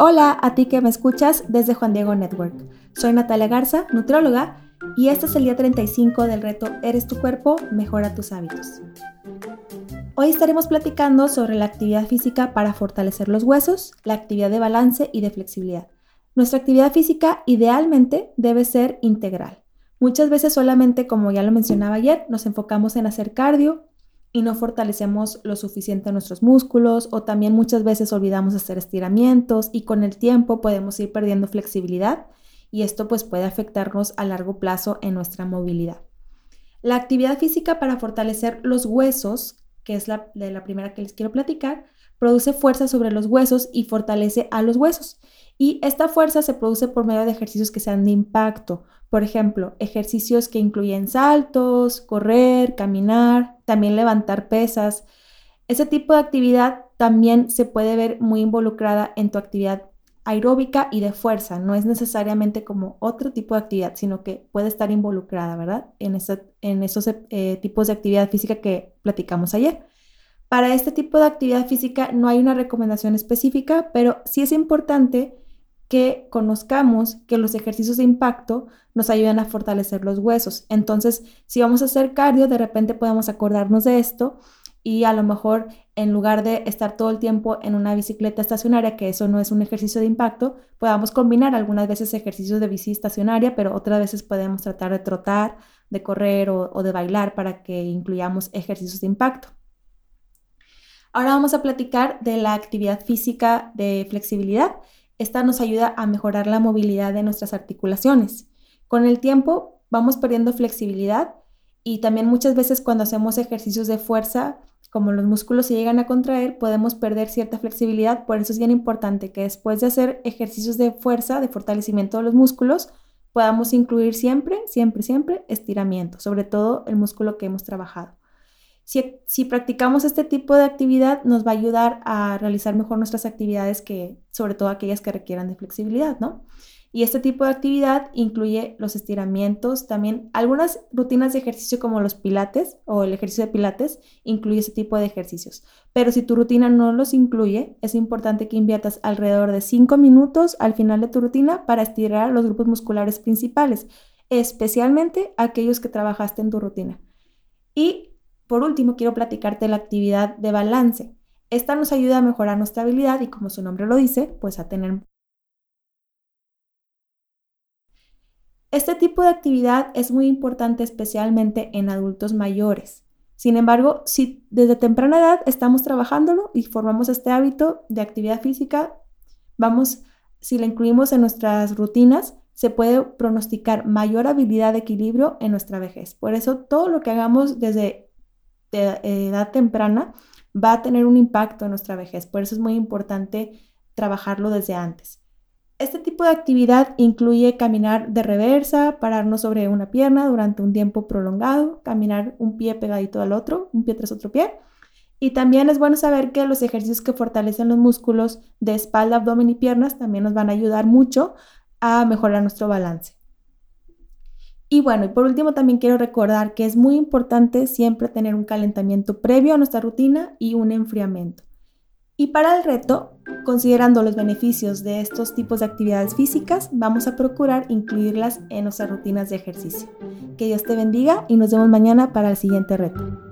Hola a ti que me escuchas desde Juan Diego Network. Soy Natalia Garza, nutrióloga, y este es el día 35 del reto Eres tu cuerpo, mejora tus hábitos. Hoy estaremos platicando sobre la actividad física para fortalecer los huesos, la actividad de balance y de flexibilidad. Nuestra actividad física idealmente debe ser integral. Muchas veces solamente, como ya lo mencionaba ayer, nos enfocamos en hacer cardio, y no fortalecemos lo suficiente nuestros músculos o también muchas veces olvidamos hacer estiramientos y con el tiempo podemos ir perdiendo flexibilidad y esto pues puede afectarnos a largo plazo en nuestra movilidad. La actividad física para fortalecer los huesos, que es la de la primera que les quiero platicar, produce fuerza sobre los huesos y fortalece a los huesos. Y esta fuerza se produce por medio de ejercicios que sean de impacto. Por ejemplo, ejercicios que incluyen saltos, correr, caminar, también levantar pesas. Ese tipo de actividad también se puede ver muy involucrada en tu actividad aeróbica y de fuerza. No es necesariamente como otro tipo de actividad, sino que puede estar involucrada, ¿verdad? En, en esos eh, tipos de actividad física que platicamos ayer. Para este tipo de actividad física no hay una recomendación específica, pero sí es importante que conozcamos que los ejercicios de impacto nos ayudan a fortalecer los huesos. Entonces, si vamos a hacer cardio, de repente podemos acordarnos de esto y a lo mejor en lugar de estar todo el tiempo en una bicicleta estacionaria, que eso no es un ejercicio de impacto, podamos combinar algunas veces ejercicios de bici estacionaria, pero otras veces podemos tratar de trotar, de correr o, o de bailar para que incluyamos ejercicios de impacto. Ahora vamos a platicar de la actividad física de flexibilidad esta nos ayuda a mejorar la movilidad de nuestras articulaciones. Con el tiempo vamos perdiendo flexibilidad y también muchas veces cuando hacemos ejercicios de fuerza, como los músculos se llegan a contraer, podemos perder cierta flexibilidad. Por eso es bien importante que después de hacer ejercicios de fuerza, de fortalecimiento de los músculos, podamos incluir siempre, siempre, siempre estiramiento, sobre todo el músculo que hemos trabajado. Si, practicamos este tipo de actividad, nos va a ayudar a realizar mejor nuestras actividades, que, sobre todo aquellas que requieran de flexibilidad, ¿no? Y este tipo de actividad incluye los estiramientos, también algunas rutinas de ejercicio como los pilates o el ejercicio de pilates incluye ese tipo de ejercicios. Pero si tu rutina no los incluye, es importante que inviertas alrededor de 5 minutos al final de tu rutina para estirar los grupos musculares principales, especialmente aquellos que trabajaste en tu rutina. Y por último, quiero platicarte la actividad de balance. Esta nos ayuda a mejorar nuestra habilidad y como su nombre lo dice, pues a tener... Este tipo de actividad es muy importante especialmente en adultos mayores. Sin embargo, si desde temprana edad estamos trabajándolo y formamos este hábito de actividad física, vamos, si la incluimos en nuestras rutinas, se puede pronosticar mayor habilidad de equilibrio en nuestra vejez. Por eso, todo lo que hagamos desde de edad temprana va a tener un impacto en nuestra vejez. Por eso es muy importante trabajarlo desde antes. Este tipo de actividad incluye caminar de reversa, pararnos sobre una pierna durante un tiempo prolongado, caminar un pie pegadito al otro, un pie tras otro pie. Y también es bueno saber que los ejercicios que fortalecen los músculos de espalda, abdomen y piernas también nos van a ayudar mucho a mejorar nuestro balance. Y bueno, y por último también quiero recordar que es muy importante siempre tener un calentamiento previo a nuestra rutina y un enfriamiento. Y para el reto, considerando los beneficios de estos tipos de actividades físicas, vamos a procurar incluirlas en nuestras rutinas de ejercicio. Que Dios te bendiga y nos vemos mañana para el siguiente reto.